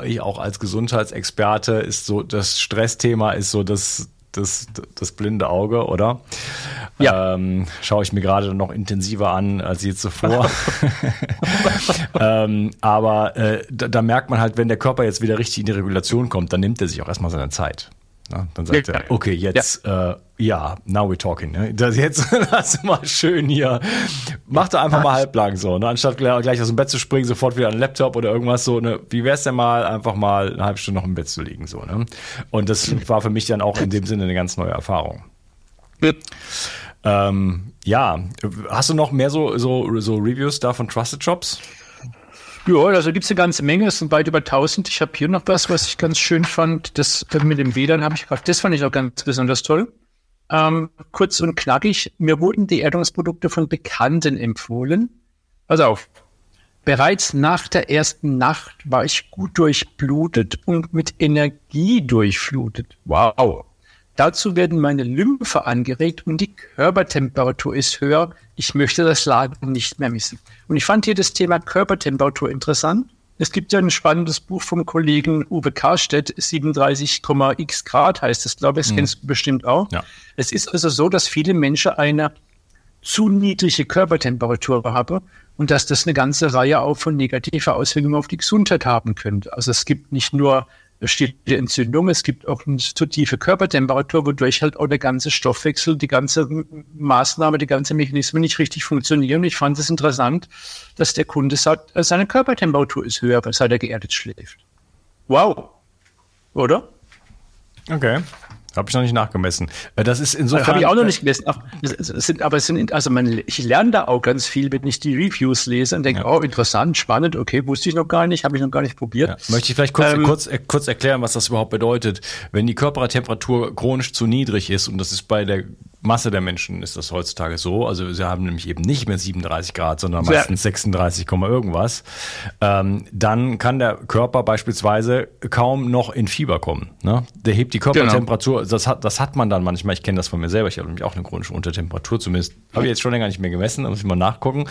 ich auch als Gesundheitsexperte ist so das Stressthema ist so das das, das blinde Auge, oder? Ja. Ähm, schaue ich mir gerade noch intensiver an als je zuvor. ähm, aber äh, da, da, merkt man halt, wenn der Körper jetzt wieder richtig in die Regulation kommt, dann nimmt er sich auch erstmal seine Zeit. Na, dann sagt ja. er, okay, jetzt, ja. Äh, ja, now we're talking. Ne? Das jetzt lass mal schön hier. Mach doch einfach mal halblang so, ne? anstatt gleich aus dem Bett zu springen, sofort wieder an den Laptop oder irgendwas so. Ne? Wie wär's denn mal, einfach mal eine halbe Stunde noch im Bett zu liegen so. Ne? Und das war für mich dann auch in dem Sinne eine ganz neue Erfahrung. Ja. Ähm, ja, hast du noch mehr so, so, so Reviews da von Trusted Shops? Ja, also gibt es eine ganze Menge, es sind weit über 1000. Ich habe hier noch was, was ich ganz schön fand. Das mit dem WLAN habe ich gerade, das fand ich auch ganz besonders toll. Ähm, kurz und knackig, mir wurden die Erdungsprodukte von Bekannten empfohlen. Pass auf. Bereits nach der ersten Nacht war ich gut durchblutet und mit Energie durchflutet. Wow. Dazu werden meine Lymphe angeregt und die Körpertemperatur ist höher. Ich möchte das Laden nicht mehr missen. Und ich fand hier das Thema Körpertemperatur interessant. Es gibt ja ein spannendes Buch vom Kollegen Uwe Karstedt, 37,x Grad heißt es, glaube ich, das mhm. kennst du bestimmt auch. Ja. Es ist also so, dass viele Menschen eine zu niedrige Körpertemperatur haben und dass das eine ganze Reihe auch von negativer Auswirkungen auf die Gesundheit haben könnte. Also es gibt nicht nur stille Entzündung. Es gibt auch eine zu tiefe Körpertemperatur, wodurch halt auch der ganze Stoffwechsel, die ganze Maßnahme, die ganze Mechanismen nicht richtig funktionieren. Ich fand es interessant, dass der Kunde sagt, äh, seine Körpertemperatur ist höher, seit er geerdet schläft. Wow. Oder? Okay. Habe ich noch nicht nachgemessen. Äh, das ist insofern. Habe ich auch noch nicht gemessen. Es sind, aber es sind, also man, ich lerne da auch ganz viel, wenn ich die Reviews lese und denke, ja. oh, interessant, spannend, okay, wusste ich noch gar nicht, habe ich noch gar nicht probiert. Ja. Möchte ich vielleicht kurz, ähm, kurz, äh, kurz erklären, was das überhaupt bedeutet. Wenn die Körpertemperatur chronisch zu niedrig ist, und das ist bei der Masse der Menschen ist das heutzutage so. Also sie haben nämlich eben nicht mehr 37 Grad, sondern meistens 36, irgendwas. Ähm, dann kann der Körper beispielsweise kaum noch in Fieber kommen. Ne? Der hebt die Körpertemperatur. Genau. Das, hat, das hat man dann manchmal. Ich kenne das von mir selber. Ich habe nämlich auch eine chronische Untertemperatur. Zumindest habe ich jetzt schon länger nicht mehr gemessen. Da muss ich mal nachgucken.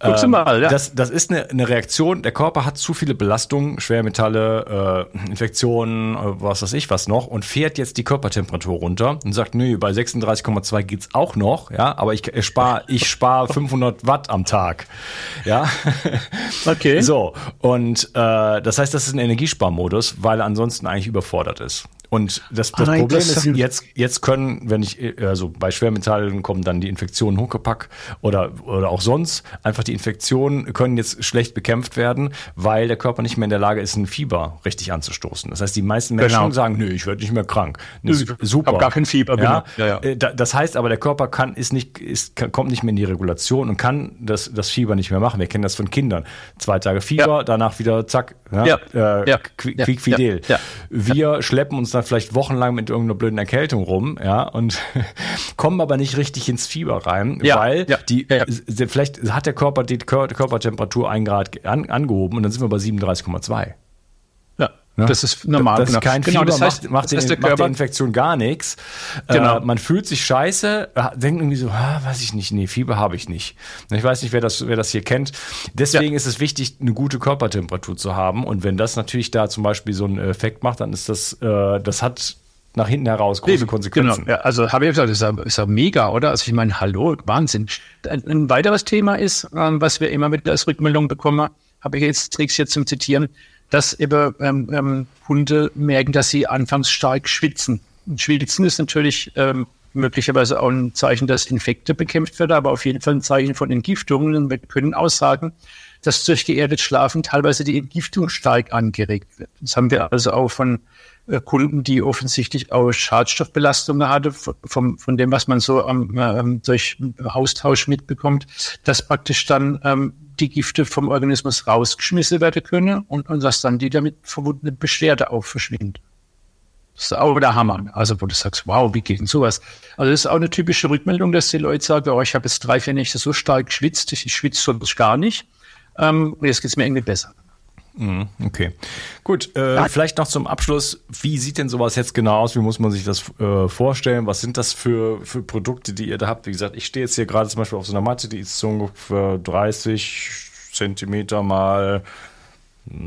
Guckst ähm, mal, ja. das, das ist eine, eine Reaktion. Der Körper hat zu viele Belastungen, Schwermetalle, äh, Infektionen, äh, was weiß ich was noch und fährt jetzt die Körpertemperatur runter und sagt, nö, bei 36, 2,2 geht's auch noch, ja, aber ich spare ich spar 500 Watt am Tag, ja. Okay. So und äh, das heißt, das ist ein Energiesparmodus, weil er ansonsten eigentlich überfordert ist. Und das, das ah, Problem ist, jetzt, jetzt können, wenn ich, also bei Schwermetallen kommen dann die Infektionen Huckepack oder, oder auch sonst, einfach die Infektionen können jetzt schlecht bekämpft werden, weil der Körper nicht mehr in der Lage ist, ein Fieber richtig anzustoßen. Das heißt, die meisten Menschen genau. sagen, nö, ich werde nicht mehr krank. Das super. Hab gar kein Fieber, ja? Genau. Ja, ja. Äh, das heißt aber, der Körper kann, ist nicht, ist, kommt nicht mehr in die Regulation und kann das, das Fieber nicht mehr machen. Wir kennen das von Kindern. Zwei Tage Fieber, danach wieder zack, ja, ja. Äh, ja. Quick, Ja. Wir schleppen uns dann dann vielleicht wochenlang mit irgendeiner blöden Erkältung rum, ja, und kommen aber nicht richtig ins Fieber rein, ja, weil ja, die, ja, vielleicht hat der Körper die Körpertemperatur ein Grad an, angehoben und dann sind wir bei 37,2. Ne? Das ist normal. Das ist kein genau, Fieber, das heißt, macht, macht, den, der macht der Infektion gar nichts. Genau. Äh, man fühlt sich scheiße, denkt irgendwie so, ah, weiß ich nicht, nee, Fieber habe ich nicht. Ich weiß nicht, wer das, wer das hier kennt. Deswegen ja. ist es wichtig, eine gute Körpertemperatur zu haben. Und wenn das natürlich da zum Beispiel so einen Effekt macht, dann ist das, äh, das hat nach hinten heraus große Konsequenzen. Genau. Ja, also habe ich gesagt, das ist, ja, ist ja mega, oder? Also ich meine, hallo, Wahnsinn. Ein, ein weiteres Thema ist, ähm, was wir immer mit als Rückmeldung bekommen, habe ich jetzt Tricks jetzt zum Zitieren, dass eben ähm, ähm, Hunde merken, dass sie anfangs stark schwitzen. Und Schwitzen ist natürlich ähm, möglicherweise auch ein Zeichen, dass Infekte bekämpft werden, aber auf jeden Fall ein Zeichen von Entgiftungen. Und wir können aussagen, dass durch geerdet Schlafen teilweise die Entgiftung stark angeregt wird. Das haben wir also auch von äh, Kunden, die offensichtlich auch Schadstoffbelastungen hatte, vom, von dem, was man so ähm, durch Austausch mitbekommt, dass praktisch dann ähm, die Gifte vom Organismus rausgeschmissen werden können und, und dass dann die damit verbundene Beschwerde auch verschwindet. Das ist auch der Hammer. Also, wo du sagst, wow, wie geht denn sowas? Also, das ist auch eine typische Rückmeldung, dass die Leute sagen, oh, ich habe jetzt drei, vier Nächte so stark geschwitzt, ich schwitze sonst gar nicht. Ähm, und jetzt geht es mir irgendwie besser. Mhm, okay, gut. Äh, vielleicht noch zum Abschluss. Wie sieht denn sowas jetzt genau aus? Wie muss man sich das äh, vorstellen? Was sind das für, für Produkte, die ihr da habt? Wie gesagt, ich stehe jetzt hier gerade zum Beispiel auf so einer Matte, die ist so ungefähr 30 Zentimeter mal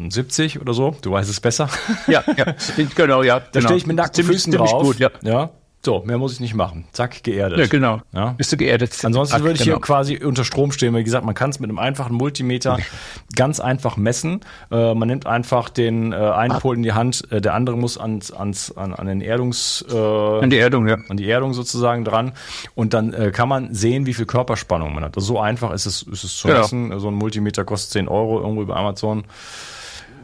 70 oder so. Du weißt es besser. Ja, ja genau, ja. Da genau. stehe ich mit nackten Füßen drauf. Gut, ja. ja. So, mehr muss ich nicht machen. Zack, geerdet. Ja, genau. Ja. Bist du geerdet. Ansonsten Zack, würde ich genau. hier quasi unter Strom stehen. Wie gesagt, man kann es mit einem einfachen Multimeter ganz einfach messen. Äh, man nimmt einfach den äh, einen Pol in die Hand, äh, der andere muss ans, ans, an, an den Erdungs... Äh, An die Erdung, ja. an die Erdung sozusagen dran und dann äh, kann man sehen, wie viel Körperspannung man hat. Also so einfach ist es, ist es zu Genau. messen. So ein Multimeter kostet 10 Euro irgendwo über Amazon.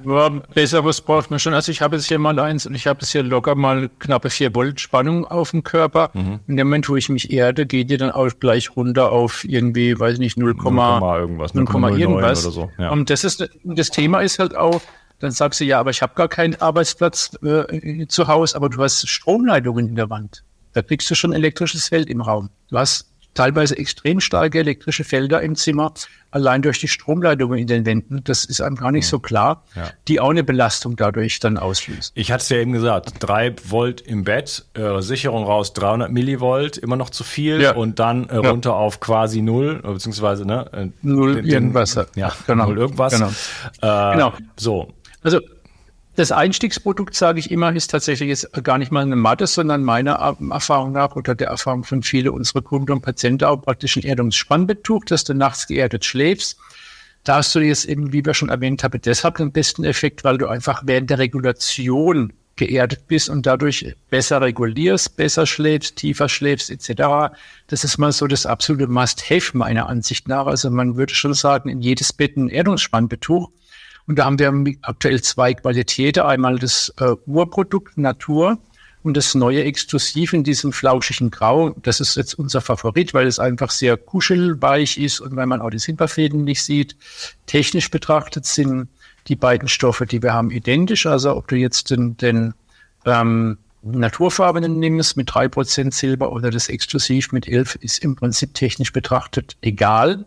Ja, besser was braucht man schon. Also ich habe jetzt hier mal eins und ich habe jetzt hier locker mal knappe 4 Volt Spannung auf dem Körper. Mhm. In dem Moment, wo ich mich erde, geht die dann auch gleich runter auf irgendwie, weiß ich nicht, 0, 0, irgendwas, 0, 0,09 irgendwas. oder so, ja. Und das ist das Thema ist halt auch, dann sagst du, ja, aber ich habe gar keinen Arbeitsplatz äh, zu Hause, aber du hast Stromleitungen in der Wand. Da kriegst du schon elektrisches Feld im Raum. Du hast teilweise extrem starke elektrische Felder im Zimmer, allein durch die Stromleitungen in den Wänden. Das ist einem gar nicht so klar, Ja. die auch eine Belastung dadurch dann auslöst. Ich hatte es ja eben gesagt, 3 Volt im Bett, äh, Sicherung raus 300 Millivolt, immer noch zu viel Ja. und dann äh, Ja. runter auf quasi null, beziehungsweise ne, äh, Null den- den- irgendwas. Ja, Genau. null irgendwas. Genau. Äh, Genau. So, Also das Einstiegsprodukt, sage ich immer, ist tatsächlich jetzt gar nicht mal eine Matte, sondern meiner Er- Erfahrung nach oder der Erfahrung von vielen unserer Kunden und Patienten auch praktisch ein Erdungsspannbetuch, dass du nachts geerdet schläfst. Da hast du jetzt eben, wie wir schon erwähnt haben, deshalb den besten Effekt, weil du einfach während der Regulation geerdet bist und dadurch besser regulierst, besser schläfst, tiefer schläfst etc. Das ist mal so das absolute Must-Have meiner Ansicht nach. Also man würde schon sagen, in jedes Bett ein Erdungsspannbetuch. Und da haben wir aktuell zwei Qualitäten. Einmal das äh, Urprodukt Natur und das neue Exklusiv in diesem flauschigen Grau. Das ist jetzt unser Favorit, weil es einfach sehr kuschelweich ist und weil man auch die Silberfäden nicht sieht. Technisch betrachtet sind die beiden Stoffe, die wir haben, identisch. Also ob du jetzt den, den ähm, naturfarbenen nimmst mit drei Prozent Silber oder das Exklusiv mit 11, ist im Prinzip technisch betrachtet egal.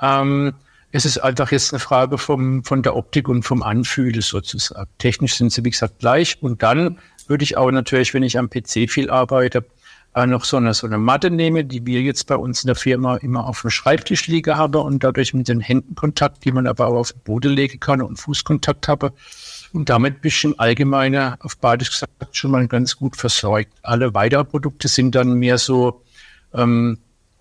Ähm, es ist einfach jetzt eine Frage vom, von der Optik und vom Anfühlen sozusagen. Technisch sind sie, wie gesagt, gleich. Und dann würde ich auch natürlich, wenn ich am PC viel arbeite, äh, noch so eine, so eine Matte nehmen, die wir jetzt bei uns in der Firma immer auf dem Schreibtisch liegen haben und dadurch mit den Händen Kontakt, die man aber auch auf den Boden legen kann und Fußkontakt habe. Und damit bin ich im Allgemeinen auf beides gesagt schon mal ganz gut versorgt. Alle weiteren Produkte sind dann mehr so, ähm,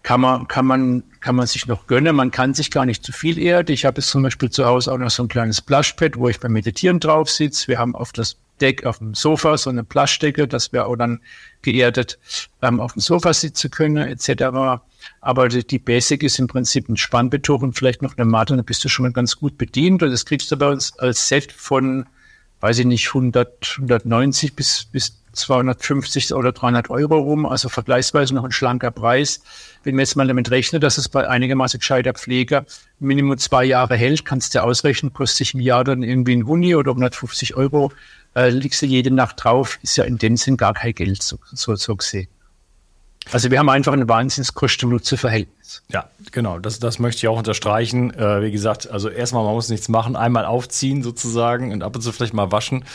kann man, kann man, kann man sich noch gönnen. Man kann sich gar nicht zu viel erden. Ich habe jetzt zum Beispiel zu Hause auch noch so ein kleines Plushpad, wo ich beim Meditieren drauf sitze. Wir haben auf das Deck, auf dem Sofa so eine Pluschdecke, dass wir auch dann geerdet ähm, auf dem Sofa sitzen können, etc. Aber die, die Basic ist im Prinzip ein Spannbetuch und vielleicht noch eine Matte, dann bist du schon mal ganz gut bedient. Und das kriegst du bei uns als Set von, weiß ich nicht, 100, 190 bis, bis 250 oder 300 Euro rum, also vergleichsweise noch ein schlanker Preis. Wenn man jetzt mal damit rechnet, dass es bei einigermaßen gescheiter Pflege Minimum zwei Jahre hält, kannst du ausrechnen, kostet sich im Jahr dann irgendwie ein Huni oder 150 Euro, äh, liegst du jede Nacht drauf, ist ja in dem Sinn gar kein Geld, so, so, so gesehen. Also wir haben einfach ein wahnsinns Kosten-Nutzen-Verhältnis. Ja, genau, das, das möchte ich auch unterstreichen. Äh, wie gesagt, also erstmal, man muss nichts machen, einmal aufziehen sozusagen und ab und zu vielleicht mal waschen.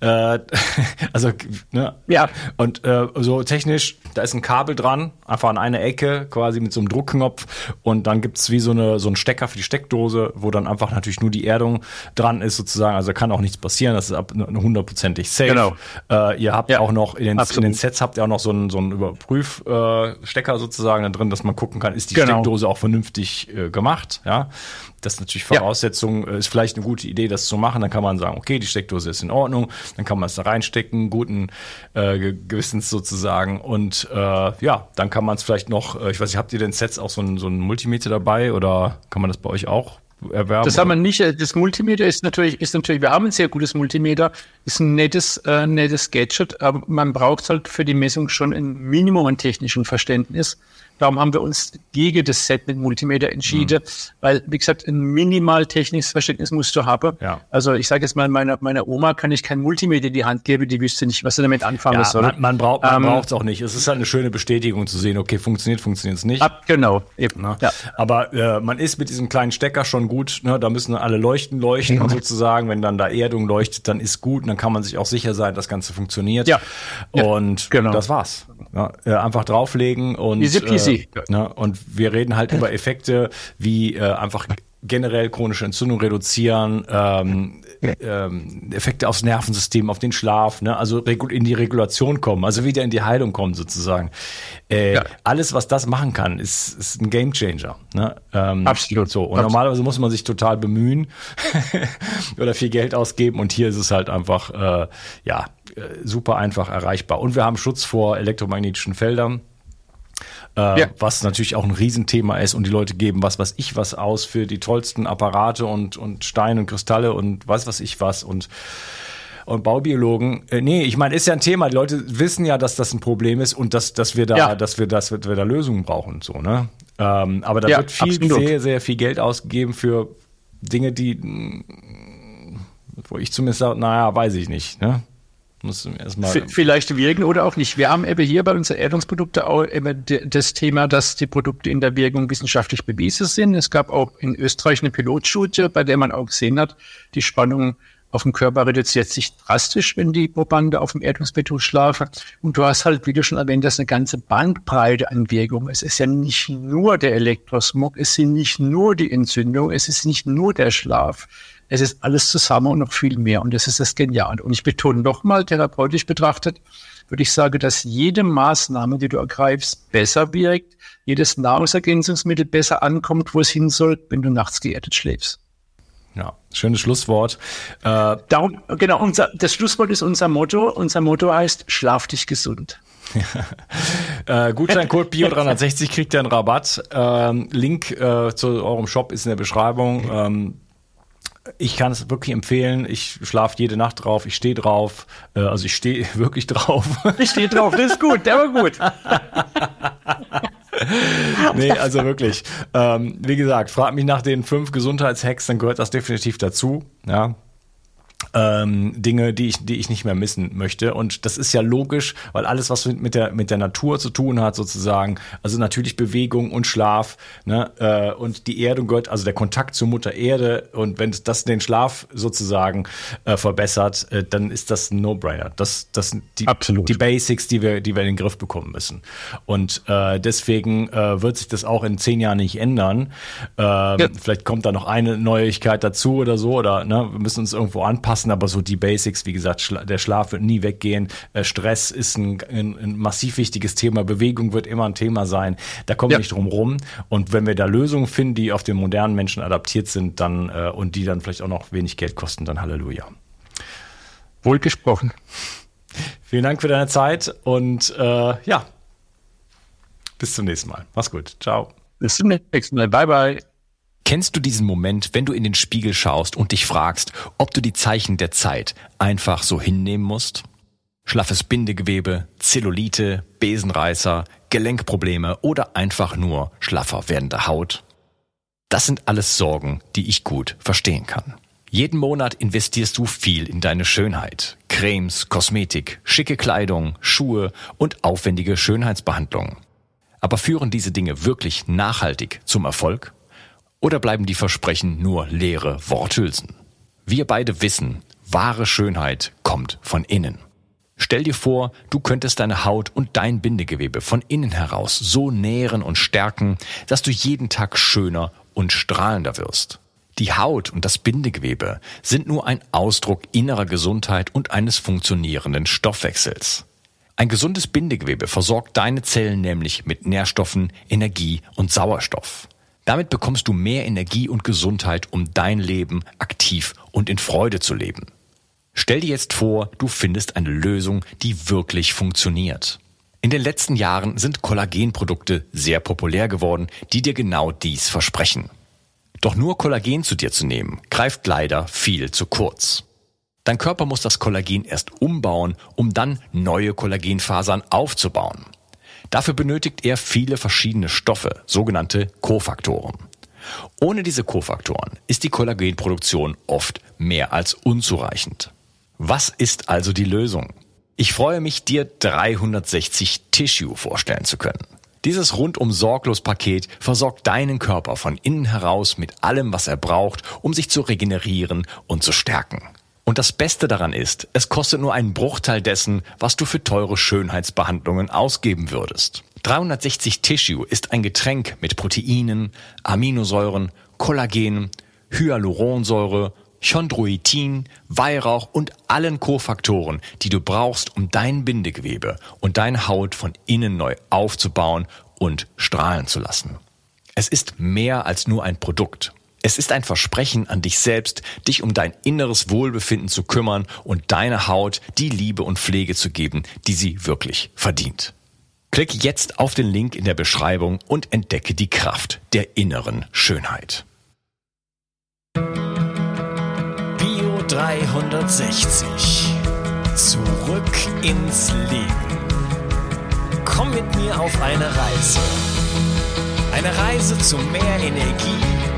Äh, also, ne? Ja. Und äh, so technisch, da ist ein Kabel dran, einfach an einer Ecke, quasi mit so einem Druckknopf und dann gibt's wie so, eine, so ein Stecker für die Steckdose, wo dann einfach natürlich nur die Erdung dran ist sozusagen. Also kann auch nichts passieren, das ist ab- hundertprozentig safe. Genau. Äh, ihr habt Ja, auch noch in den, in den Sets habt ihr auch noch so einen, so einen Überprüfstecker äh, sozusagen da drin, dass man gucken kann, ist die Genau. Steckdose auch vernünftig äh, gemacht. Ja, das ist natürlich Voraussetzung, äh, ist vielleicht eine gute Idee, das zu machen. Dann kann man sagen, okay, die Steckdose ist in Ordnung, dann kann man es da reinstecken, guten äh, Ge- Gewissens sozusagen. Und äh, ja, dann kann man es vielleicht noch, äh, ich weiß nicht, habt ihr denn Sets auch so ein, so ein Multimeter dabei oder kann man das bei euch auch erwerben? Das haben wir nicht. äh, Das Multimeter ist natürlich, ist natürlich, wir haben ein sehr gutes Multimeter, ist ein nettes, äh, nettes Gadget, aber man braucht halt für die Messung schon ein Minimum an technischem Verständnis. Darum haben wir uns gegen das Set mit Multimeter entschieden, weil, wie gesagt, ein minimal technisches Verständnis musst du haben. Ja. Also ich sage jetzt mal, meiner, meiner Oma kann ich kein Multimeter in die Hand geben, die wüsste nicht, was sie damit anfangen ja, soll. man, man braucht man Ähm, es auch nicht. Es ist halt eine schöne Bestätigung zu sehen, okay, funktioniert, funktioniert es nicht. Ab, genau, eben. Ne? Ja. Aber äh, man ist mit diesem kleinen Stecker schon gut, ne? da müssen alle leuchten leuchten sozusagen. Wenn dann da Erdung leuchtet, dann ist gut und dann kann man sich auch sicher sein, das Ganze funktioniert. Ja. Ja, Und genau. das war's. Ja, äh, einfach drauflegen und, Easy peasy. Äh, ne? und wir reden halt über Effekte wie äh, einfach generell chronische Entzündung reduzieren, ähm, ähm, Effekte aufs Nervensystem, auf den Schlaf, ne? also in die Regulation kommen, also wieder in die Heilung kommen sozusagen. Äh, Ja. Alles, was das machen kann, ist, ist ein Gamechanger. Ne? Ähm, Absolut. So. Und Absolut. normalerweise muss man sich total bemühen oder viel Geld ausgeben und hier ist es halt einfach äh, ja äh, super einfach erreichbar. Und wir haben Schutz vor elektromagnetischen Feldern. Äh, Ja. Was natürlich auch ein Riesenthema ist und die Leute geben was was ich was aus für die tollsten Apparate und, und Steine und Kristalle und weiß was ich was und und Baubiologen, äh, nee, ich meine, ist ja ein Thema. Die Leute wissen ja, dass das ein Problem ist und dass, dass wir da, Ja. dass wir, dass wir da Lösungen brauchen und so, ne? Ähm, aber da Ja, wird viel, absolut. sehr, sehr viel Geld ausgegeben für Dinge, die, mh, wo ich zumindest sage, naja, weiß ich nicht, ne? Muss erstmal. Vielleicht wirken oder auch nicht. Wir haben eben hier bei unseren Erdungsprodukten auch de- das Thema, dass die Produkte in der Wirkung wissenschaftlich bewiesen sind. Es gab auch in Österreich eine Pilotstudie, bei der man auch gesehen hat, die Spannung auf dem Körper reduziert sich drastisch, wenn die Probande auf dem Erdungsbeton schlafen. Und du hast halt, wie du schon erwähnt hast, eine ganze Bandbreite an Wirkung. Es ist ja nicht nur der Elektrosmog, es sind nicht nur die Entzündung, es ist nicht nur der Schlaf. Es ist alles zusammen und noch viel mehr. Und das ist das Geniale. Und ich betone nochmal, therapeutisch betrachtet, würde ich sagen, dass jede Maßnahme, die du ergreifst, besser wirkt, jedes Nahrungsergänzungsmittel besser ankommt, wo es hin soll, wenn du nachts geerdet schläfst. ja, schönes Schlusswort. Äh, Darum, genau, unser, das Schlusswort ist unser Motto. Unser Motto heißt, schlaf dich gesund. Äh, Gutscheincode Bio360 kriegt ihr einen Rabatt. Ähm, Link äh, zu eurem Shop ist in der Beschreibung. Ähm, ich kann es wirklich empfehlen. Ich schlafe jede Nacht drauf. Ich stehe drauf. Äh, also ich stehe wirklich drauf. Ich stehe drauf, das ist gut, der war gut. nee, also wirklich. Ähm, wie gesagt, frag mich nach den fünf Gesundheitshacks, dann gehört das definitiv dazu. Ja. Ähm, Dinge, die ich, die ich nicht mehr missen möchte. Und das ist ja logisch, weil alles, was mit der, mit der Natur zu tun hat, sozusagen, also natürlich Bewegung und Schlaf, ne, äh, und die Erdung gehört, also der Kontakt zur Mutter Erde, und wenn das den Schlaf sozusagen äh, verbessert, äh, dann ist das ein No-Brainer. Das, das sind die, Absolut. die Basics, die wir, die wir in den Griff bekommen müssen. Und äh, deswegen äh, wird sich das auch in zehn Jahren nicht ändern. Ähm, Vielleicht kommt da noch eine Neuigkeit dazu oder so, oder ne, wir müssen uns irgendwo anpassen, aber so die Basics, wie gesagt, schla der Schlaf wird nie weggehen. Äh, Stress ist ein, ein, ein massiv wichtiges Thema. Bewegung wird immer ein Thema sein. Da kommen wir Ja. nicht drum rum. Und wenn wir da Lösungen finden, die auf den modernen Menschen adaptiert sind, dann äh, und die dann vielleicht auch noch wenig Geld kosten, dann Halleluja. Wohl gesprochen. Vielen Dank für deine Zeit und äh, ja, bis zum nächsten Mal. Mach's gut. Ciao. Bis zum nächsten Mal. Bye, bye. Kennst du diesen Moment, wenn du in den Spiegel schaust und dich fragst, ob du die Zeichen der Zeit einfach so hinnehmen musst? Schlaffes Bindegewebe, Zellulite, Besenreißer, Gelenkprobleme oder einfach nur schlaffer werdende Haut? Das sind alles Sorgen, die ich gut verstehen kann. Jeden Monat investierst du viel in deine Schönheit. Cremes, Kosmetik, schicke Kleidung, Schuhe und aufwendige Schönheitsbehandlungen. Aber führen diese Dinge wirklich nachhaltig zum Erfolg? Oder bleiben die Versprechen nur leere Worthülsen? Wir beide wissen, wahre Schönheit kommt von innen. Stell dir vor, du könntest deine Haut und dein Bindegewebe von innen heraus so nähren und stärken, dass du jeden Tag schöner und strahlender wirst. Die Haut und das Bindegewebe sind nur ein Ausdruck innerer Gesundheit und eines funktionierenden Stoffwechsels. Ein gesundes Bindegewebe versorgt deine Zellen nämlich mit Nährstoffen, Energie und Sauerstoff. Damit bekommst du mehr Energie und Gesundheit, um dein Leben aktiv und in Freude zu leben. Stell dir jetzt vor, du findest eine Lösung, die wirklich funktioniert. In den letzten Jahren sind Kollagenprodukte sehr populär geworden, die dir genau dies versprechen. Doch nur Kollagen zu dir zu nehmen, greift leider viel zu kurz. Dein Körper muss das Kollagen erst umbauen, um dann neue Kollagenfasern aufzubauen. Dafür benötigt er viele verschiedene Stoffe, sogenannte Kofaktoren. Ohne diese Kofaktoren ist die Kollagenproduktion oft mehr als unzureichend. Was ist also die Lösung? Ich freue mich, dir 360 Tissue vorstellen zu können. Dieses rundum sorglos Paket versorgt deinen Körper von innen heraus mit allem, was er braucht, um sich zu regenerieren und zu stärken. Und das Beste daran ist, es kostet nur einen Bruchteil dessen, was du für teure Schönheitsbehandlungen ausgeben würdest. 360 Tissue ist ein Getränk mit Proteinen, Aminosäuren, Kollagen, Hyaluronsäure, Chondroitin, Weihrauch und allen Kofaktoren, die du brauchst, um dein Bindegewebe und deine Haut von innen neu aufzubauen und strahlen zu lassen. Es ist mehr als nur ein Produkt. Es ist ein Versprechen an dich selbst, dich um dein inneres Wohlbefinden zu kümmern und deiner Haut die Liebe und Pflege zu geben, die sie wirklich verdient. Klicke jetzt auf den Link in der Beschreibung und entdecke die Kraft der inneren Schönheit. Bio 360. Zurück ins Leben. Komm mit mir auf eine Reise. Eine Reise zu mehr Energie